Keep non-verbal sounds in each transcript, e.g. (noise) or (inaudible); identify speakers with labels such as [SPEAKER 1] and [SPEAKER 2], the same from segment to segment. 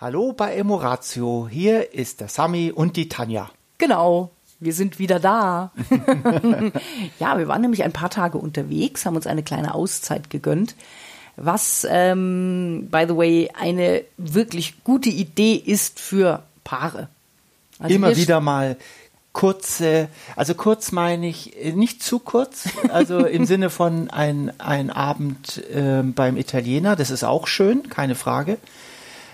[SPEAKER 1] Hallo bei Emoratio, hier ist der Sami und die Tanja.
[SPEAKER 2] Genau, wir sind wieder da. (laughs) ja, wir waren nämlich ein paar Tage unterwegs, haben uns eine kleine Auszeit gegönnt, was, ähm, by the way, eine wirklich gute Idee ist für Paare.
[SPEAKER 1] Also Immer wieder mal kurze, also kurz meine ich äh, nicht zu kurz, also (laughs) im Sinne von ein, ein Abend äh, beim Italiener, das ist auch schön, keine Frage.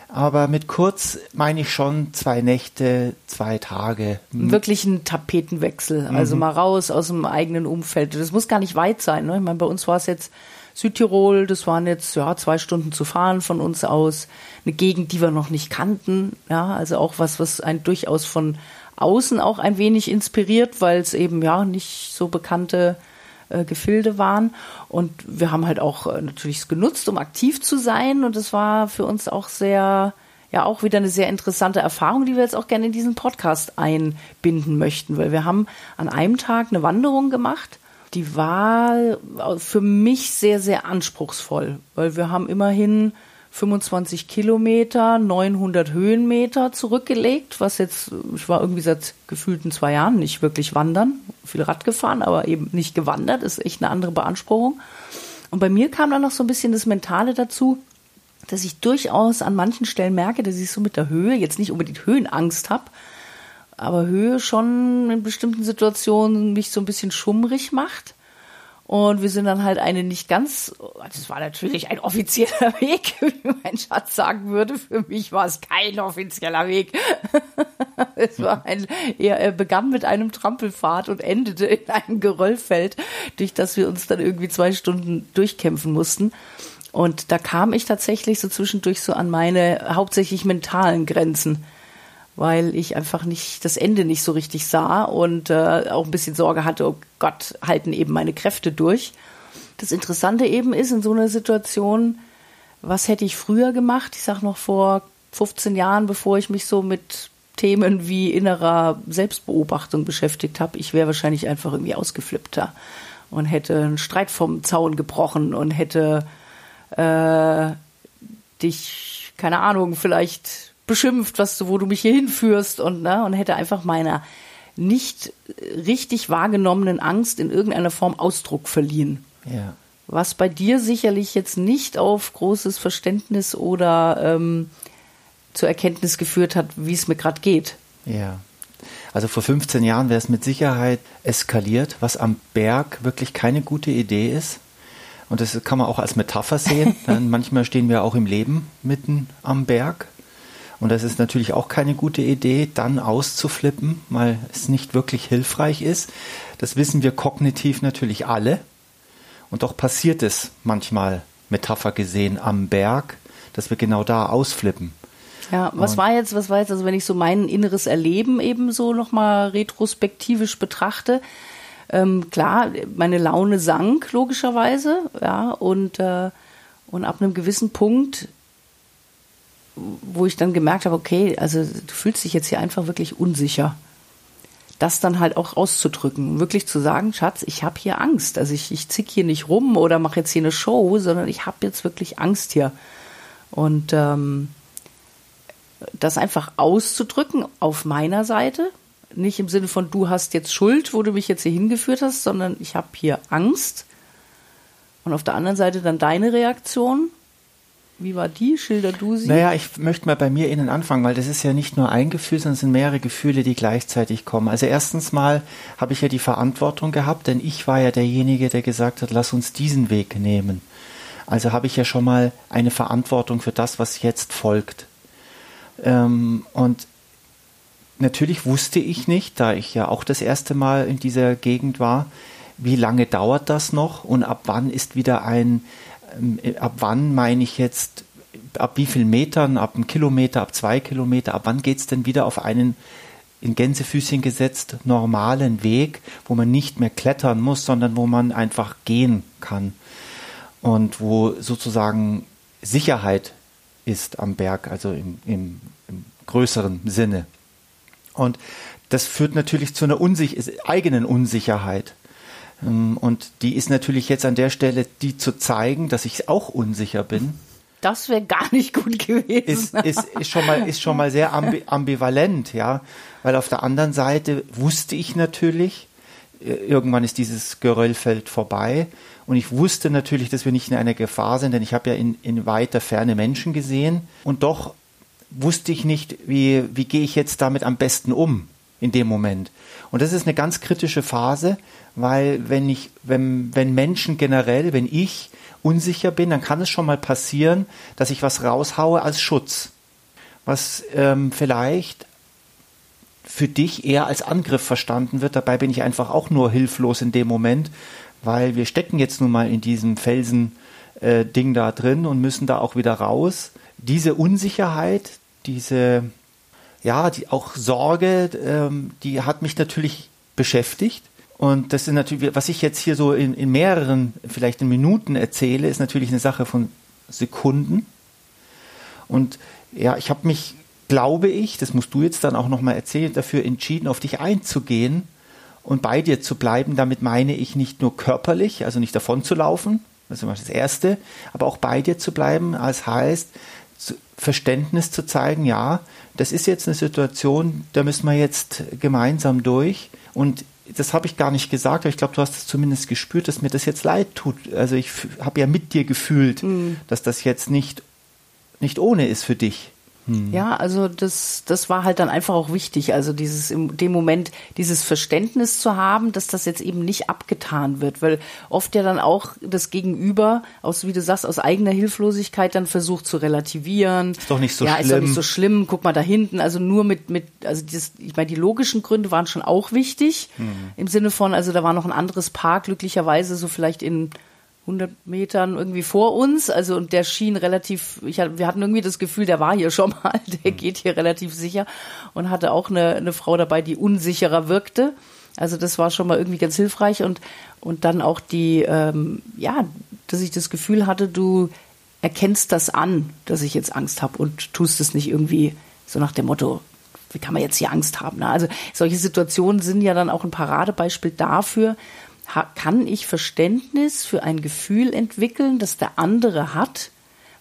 [SPEAKER 1] Aber mit kurz meine ich schon zwei Nächte, zwei Tage.
[SPEAKER 2] Wirklich ein Tapetenwechsel. Also mhm. mal raus aus dem eigenen Umfeld. Das muss gar nicht weit sein. Ne? Ich meine, bei uns war es jetzt Südtirol, das waren jetzt ja zwei Stunden zu fahren von uns aus. Eine Gegend, die wir noch nicht kannten. Ja, also auch was, was ein durchaus von außen auch ein wenig inspiriert, weil es eben ja nicht so bekannte äh, Gefilde waren. Und wir haben halt auch äh, natürlich es genutzt, um aktiv zu sein. Und es war für uns auch sehr, ja, auch wieder eine sehr interessante Erfahrung, die wir jetzt auch gerne in diesen Podcast einbinden möchten, weil wir haben an einem Tag eine Wanderung gemacht. Die war für mich sehr, sehr anspruchsvoll, weil wir haben immerhin 25 Kilometer, 900 Höhenmeter zurückgelegt, was jetzt, ich war irgendwie seit gefühlten zwei Jahren nicht wirklich wandern, viel Rad gefahren, aber eben nicht gewandert, ist echt eine andere Beanspruchung. Und bei mir kam dann noch so ein bisschen das Mentale dazu, dass ich durchaus an manchen Stellen merke, dass ich so mit der Höhe jetzt nicht unbedingt Höhenangst habe, aber Höhe schon in bestimmten Situationen mich so ein bisschen schummrig macht. Und wir sind dann halt eine nicht ganz, das war natürlich ein offizieller (laughs) Weg, wie mein Schatz sagen würde. Für mich war es kein offizieller Weg. (laughs) es war ein, er begann mit einem Trampelpfad und endete in einem Geröllfeld, durch das wir uns dann irgendwie zwei Stunden durchkämpfen mussten. Und da kam ich tatsächlich so zwischendurch so an meine hauptsächlich mentalen Grenzen weil ich einfach nicht das Ende nicht so richtig sah und äh, auch ein bisschen Sorge hatte, oh Gott, halten eben meine Kräfte durch. Das Interessante eben ist in so einer Situation, was hätte ich früher gemacht? Ich sag noch vor 15 Jahren, bevor ich mich so mit Themen wie innerer Selbstbeobachtung beschäftigt habe, ich wäre wahrscheinlich einfach irgendwie ausgeflippter und hätte einen Streit vom Zaun gebrochen und hätte äh, dich, keine Ahnung, vielleicht beschimpft, was du, wo du mich hier hinführst und, ne, und hätte einfach meiner nicht richtig wahrgenommenen Angst in irgendeiner Form Ausdruck verliehen.
[SPEAKER 1] Ja.
[SPEAKER 2] Was bei dir sicherlich jetzt nicht auf großes Verständnis oder ähm, zur Erkenntnis geführt hat, wie es mir gerade geht.
[SPEAKER 1] Ja. Also vor 15 Jahren wäre es mit Sicherheit eskaliert, was am Berg wirklich keine gute Idee ist. Und das kann man auch als Metapher sehen. (laughs) Manchmal stehen wir auch im Leben mitten am Berg und das ist natürlich auch keine gute Idee, dann auszuflippen, weil es nicht wirklich hilfreich ist. Das wissen wir kognitiv natürlich alle. Und doch passiert es manchmal, Metapher gesehen, am Berg, dass wir genau da ausflippen.
[SPEAKER 2] Ja, was Und war jetzt, was war jetzt, also wenn ich so mein inneres Erleben eben so nochmal retrospektivisch betrachte, ähm, klar, meine Laune sank logischerweise, ja, und, äh, und ab einem gewissen Punkt wo ich dann gemerkt habe, okay, also du fühlst dich jetzt hier einfach wirklich unsicher. Das dann halt auch auszudrücken, wirklich zu sagen, Schatz, ich habe hier Angst. Also ich, ich zick hier nicht rum oder mache jetzt hier eine Show, sondern ich habe jetzt wirklich Angst hier. Und ähm, das einfach auszudrücken auf meiner Seite, nicht im Sinne von du hast jetzt Schuld, wo du mich jetzt hier hingeführt hast, sondern ich habe hier Angst. Und auf der anderen Seite dann deine Reaktion, wie war die? Schilder du sie?
[SPEAKER 1] Naja, ich möchte mal bei mir innen anfangen, weil das ist ja nicht nur ein Gefühl, sondern es sind mehrere Gefühle, die gleichzeitig kommen. Also erstens mal habe ich ja die Verantwortung gehabt, denn ich war ja derjenige, der gesagt hat, lass uns diesen Weg nehmen. Also habe ich ja schon mal eine Verantwortung für das, was jetzt folgt. Ähm, und natürlich wusste ich nicht, da ich ja auch das erste Mal in dieser Gegend war, wie lange dauert das noch und ab wann ist wieder ein ab wann meine ich jetzt, ab wie vielen Metern, ab einem Kilometer, ab zwei Kilometer, ab wann geht es denn wieder auf einen in Gänsefüßchen gesetzt normalen Weg, wo man nicht mehr klettern muss, sondern wo man einfach gehen kann und wo sozusagen Sicherheit ist am Berg, also im, im, im größeren Sinne. Und das führt natürlich zu einer Unsich eigenen Unsicherheit. Ähm, und die ist natürlich jetzt an der Stelle, die zu zeigen, dass ich auch unsicher bin.
[SPEAKER 2] Das wäre gar nicht gut gewesen.
[SPEAKER 1] Ist, ist, ist, schon mal, ist schon mal sehr ambi ambivalent, ja. Weil auf der anderen Seite wusste ich natürlich, äh, irgendwann ist dieses Geröllfeld vorbei. Und ich wusste natürlich, dass wir nicht in einer Gefahr sind, denn ich habe ja in, in weiter Ferne Menschen gesehen. Und doch wusste ich nicht, wie, wie gehe ich jetzt damit am besten um in dem Moment. Und das ist eine ganz kritische Phase, weil wenn ich, wenn, wenn Menschen generell, wenn ich unsicher bin, dann kann es schon mal passieren, dass ich was raushaue als Schutz. Was ähm, vielleicht für dich eher als Angriff verstanden wird. Dabei bin ich einfach auch nur hilflos in dem Moment, weil wir stecken jetzt nun mal in diesem Felsen-Ding äh, da drin und müssen da auch wieder raus. Diese Unsicherheit, diese, ja, die auch Sorge, ähm, die hat mich natürlich beschäftigt. Und das ist natürlich, was ich jetzt hier so in, in mehreren, vielleicht in Minuten erzähle, ist natürlich eine Sache von Sekunden. Und ja, ich habe mich glaube ich, das musst du jetzt dann auch nochmal erzählen, dafür entschieden, auf dich einzugehen und bei dir zu bleiben. Damit meine ich nicht nur körperlich, also nicht davon zu laufen, das ist das Erste, aber auch bei dir zu bleiben, als heißt, Verständnis zu zeigen, ja, das ist jetzt eine Situation, da müssen wir jetzt gemeinsam durch. Und das habe ich gar nicht gesagt, aber ich glaube, du hast es zumindest gespürt, dass mir das jetzt leid tut. Also ich habe ja mit dir gefühlt, mhm. dass das jetzt nicht, nicht ohne ist für dich.
[SPEAKER 2] Hm. Ja, also das, das war halt dann einfach auch wichtig. Also dieses in dem Moment dieses Verständnis zu haben, dass das jetzt eben nicht abgetan wird, weil oft ja dann auch das Gegenüber aus, wie du sagst, aus eigener Hilflosigkeit dann versucht zu relativieren.
[SPEAKER 1] Ist doch nicht so
[SPEAKER 2] ja,
[SPEAKER 1] schlimm.
[SPEAKER 2] ist doch nicht so schlimm. Guck mal da hinten. Also nur mit, mit, also dieses, ich meine, die logischen Gründe waren schon auch wichtig. Hm. Im Sinne von, also da war noch ein anderes Paar glücklicherweise so vielleicht in 100 Metern irgendwie vor uns. Also und der schien relativ, ich, wir hatten irgendwie das Gefühl, der war hier schon mal, (laughs) der mhm. geht hier relativ sicher und hatte auch eine, eine Frau dabei, die unsicherer wirkte. Also das war schon mal irgendwie ganz hilfreich und und dann auch die, ähm, ja, dass ich das Gefühl hatte, du erkennst das an, dass ich jetzt Angst habe und tust es nicht irgendwie so nach dem Motto, wie kann man jetzt hier Angst haben? Ne? Also solche Situationen sind ja dann auch ein Paradebeispiel dafür, kann ich Verständnis für ein Gefühl entwickeln, das der andere hat,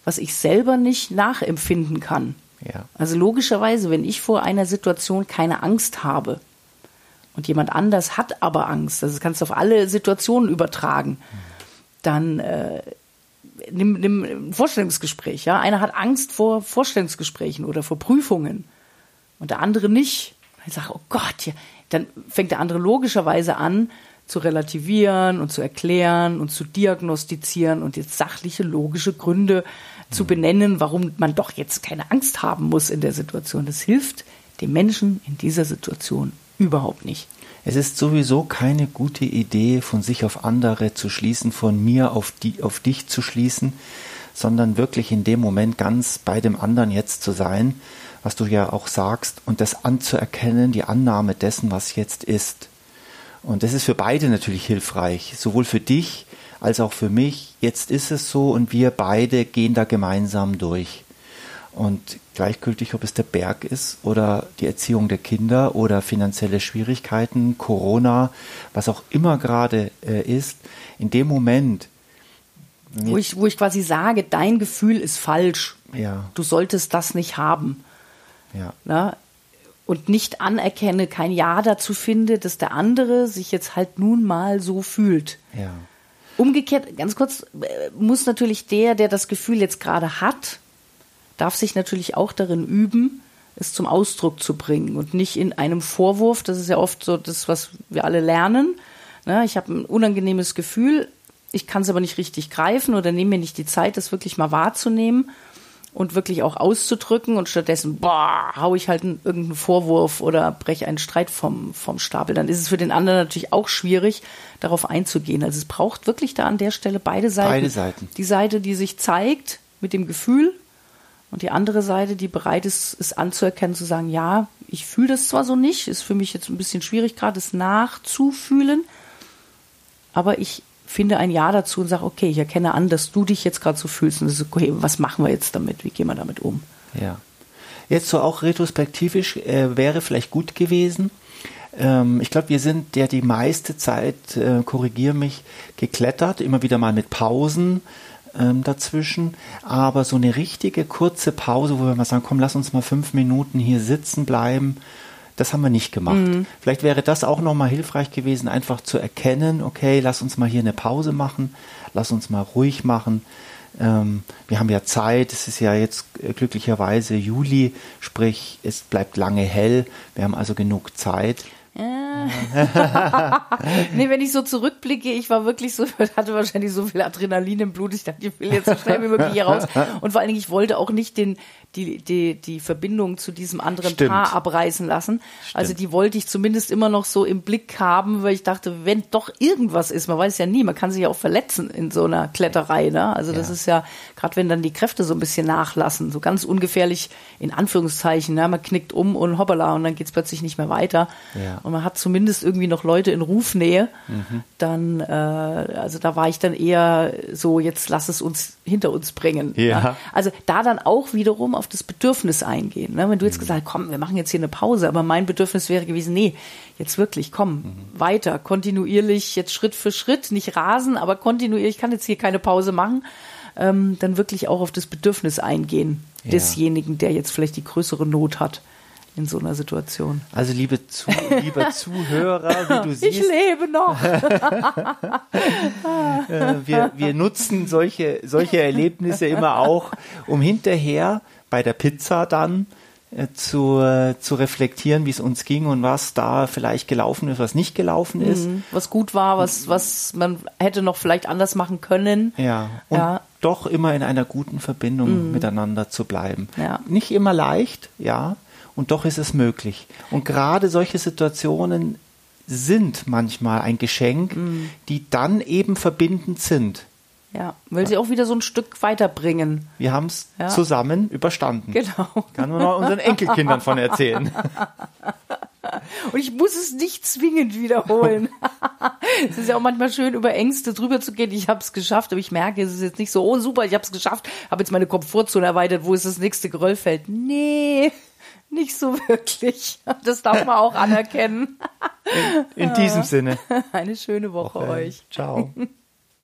[SPEAKER 2] was ich selber nicht nachempfinden kann. Ja. Also logischerweise, wenn ich vor einer Situation keine Angst habe und jemand anders hat aber Angst, also das kannst du auf alle Situationen übertragen, dann äh, nimm, nimm ein Vorstellungsgespräch. Ja? Einer hat Angst vor Vorstellungsgesprächen oder vor Prüfungen und der andere nicht. Ich sage, oh Gott, ja. dann fängt der andere logischerweise an, zu relativieren und zu erklären und zu diagnostizieren und jetzt sachliche, logische Gründe zu mhm. benennen, warum man doch jetzt keine Angst haben muss in der Situation. Das hilft dem Menschen in dieser Situation überhaupt nicht.
[SPEAKER 1] Es ist sowieso keine gute Idee, von sich auf andere zu schließen, von mir auf, die, auf dich zu schließen, sondern wirklich in dem Moment ganz bei dem anderen jetzt zu sein, was du ja auch sagst, und das anzuerkennen, die Annahme dessen, was jetzt ist. Und das ist für beide natürlich hilfreich, sowohl für dich als auch für mich. Jetzt ist es so und wir beide gehen da gemeinsam durch. Und gleichgültig, ob es der Berg ist oder die Erziehung der Kinder oder finanzielle Schwierigkeiten, Corona, was auch immer gerade äh, ist, in dem Moment.
[SPEAKER 2] Wo ich, wo ich quasi sage, dein Gefühl ist falsch.
[SPEAKER 1] Ja.
[SPEAKER 2] Du solltest das nicht haben.
[SPEAKER 1] Ja.
[SPEAKER 2] Na, und nicht anerkenne, kein Ja dazu finde, dass der andere sich jetzt halt nun mal so fühlt.
[SPEAKER 1] Ja.
[SPEAKER 2] Umgekehrt, ganz kurz, äh, muss natürlich der, der das Gefühl jetzt gerade hat, darf sich natürlich auch darin üben, es zum Ausdruck zu bringen und nicht in einem Vorwurf. Das ist ja oft so das, was wir alle lernen. Ne, ich habe ein unangenehmes Gefühl, ich kann es aber nicht richtig greifen oder nehme mir nicht die Zeit, das wirklich mal wahrzunehmen und wirklich auch auszudrücken und stattdessen, boah, hau ich halt einen, irgendeinen Vorwurf oder breche einen Streit vom, vom Stapel. Dann ist es für den anderen natürlich auch schwierig, darauf einzugehen. Also es braucht wirklich da an der Stelle beide Seiten.
[SPEAKER 1] Beide Seiten.
[SPEAKER 2] Die Seite, die sich zeigt mit dem Gefühl und die andere Seite, die bereit ist, es anzuerkennen, zu sagen, ja, ich fühle das zwar so nicht, ist für mich jetzt ein bisschen schwierig gerade, es nachzufühlen, aber ich finde ein Ja dazu und sage, okay, ich erkenne an, dass du dich jetzt gerade so fühlst und das ist okay, was machen wir jetzt damit? Wie gehen wir damit um?
[SPEAKER 1] Ja. Jetzt so auch retrospektivisch äh, wäre vielleicht gut gewesen. Ähm, ich glaube, wir sind ja die meiste Zeit, äh, korrigiere mich, geklettert, immer wieder mal mit Pausen. ähm, dazwischen. Aber so eine richtige kurze Pause, wo wir mal sagen, komm, lass uns mal fünf Minuten hier sitzen bleiben, das haben wir nicht gemacht. Mhm. Vielleicht wäre das auch nochmal hilfreich gewesen, einfach zu erkennen, okay, lass uns mal hier eine Pause machen, lass uns mal ruhig machen. Ähm, wir haben ja Zeit, es ist ja jetzt äh, glücklicherweise Juli, sprich es bleibt lange hell, wir haben also genug Zeit. (laughs)
[SPEAKER 2] nee, wenn ich so zurückblicke, ich war wirklich so, (laughs) hatte wahrscheinlich so viel Adrenalin im Blut. Ich dachte, ich will jetzt so schnell wie möglich hier raus. Und vor allen Dingen, ich wollte auch nicht den, die, die, die Verbindung zu diesem anderen Stimmt. Paar abreißen lassen. Stimmt. Also die wollte ich zumindest immer noch so im Blick haben, weil ich dachte, wenn doch irgendwas ist, man weiß ja nie, man kann sich ja auch verletzen in so einer Kletterei. Ne? Also ja. das ist ja, gerade wenn dann die Kräfte so ein bisschen nachlassen, so ganz ungefährlich in Anführungszeichen, ne? man knickt um und hoppala und dann geht's plötzlich nicht mehr weiter. Ja. Und man hat zumindest irgendwie noch Leute in Rufnähe. Mhm. Dann, äh, also da war ich dann eher so, jetzt lass es uns hinter uns bringen. Ja. Ne? Also da dann auch wiederum auf das Bedürfnis eingehen. Ne? Wenn du jetzt mhm. gesagt komm, wir machen jetzt hier eine Pause, aber mein Bedürfnis wäre gewesen, nee, jetzt wirklich, komm, mhm. weiter, kontinuierlich, jetzt Schritt für Schritt, nicht rasen, aber kontinuierlich, ich kann jetzt hier keine Pause machen, ähm, dann wirklich auch auf das Bedürfnis eingehen ja. desjenigen, der jetzt vielleicht die größere Not hat in so einer Situation.
[SPEAKER 1] Also liebe Zu lieber (laughs) Zuhörer, wie du siehst.
[SPEAKER 2] Ich lebe noch. (laughs)
[SPEAKER 1] Äh, wir, wir nutzen solche, solche Erlebnisse immer auch, um hinterher bei der Pizza dann zu, äh, zu reflektieren, wie es uns ging und was da vielleicht gelaufen ist, was nicht gelaufen ist. Mhm.
[SPEAKER 2] Was gut war, was, was man hätte noch vielleicht anders machen können.
[SPEAKER 1] Ja. Und ja. doch immer in einer guten Verbindung mhm. miteinander zu bleiben. Ja. Nicht immer leicht, ja. Und doch ist es möglich. Und gerade solche Situationen sind manchmal ein Geschenk, mhm. die dann eben verbindend sind.
[SPEAKER 2] Ja, will sie auch wieder so ein Stück weiterbringen.
[SPEAKER 1] Wir haben es ja. zusammen überstanden. Genau. Kann man noch unseren Enkelkindern von erzählen. (laughs)
[SPEAKER 2] Und ich muss es nicht zwingend wiederholen. (laughs) es ist ja auch manchmal schön, über Ängste drüber zu gehen. Ich habe es geschafft, aber ich merke, es ist jetzt nicht so, oh super, ich habe es geschafft, habe jetzt meine Komfortzone erweitert, wo ist das nächste Geröllfeld? Nee, nicht so wirklich. Das darf man auch anerkennen.
[SPEAKER 1] In, in diesem Sinne. (laughs)
[SPEAKER 2] Eine schöne Woche, Woche. euch.
[SPEAKER 1] Ciao.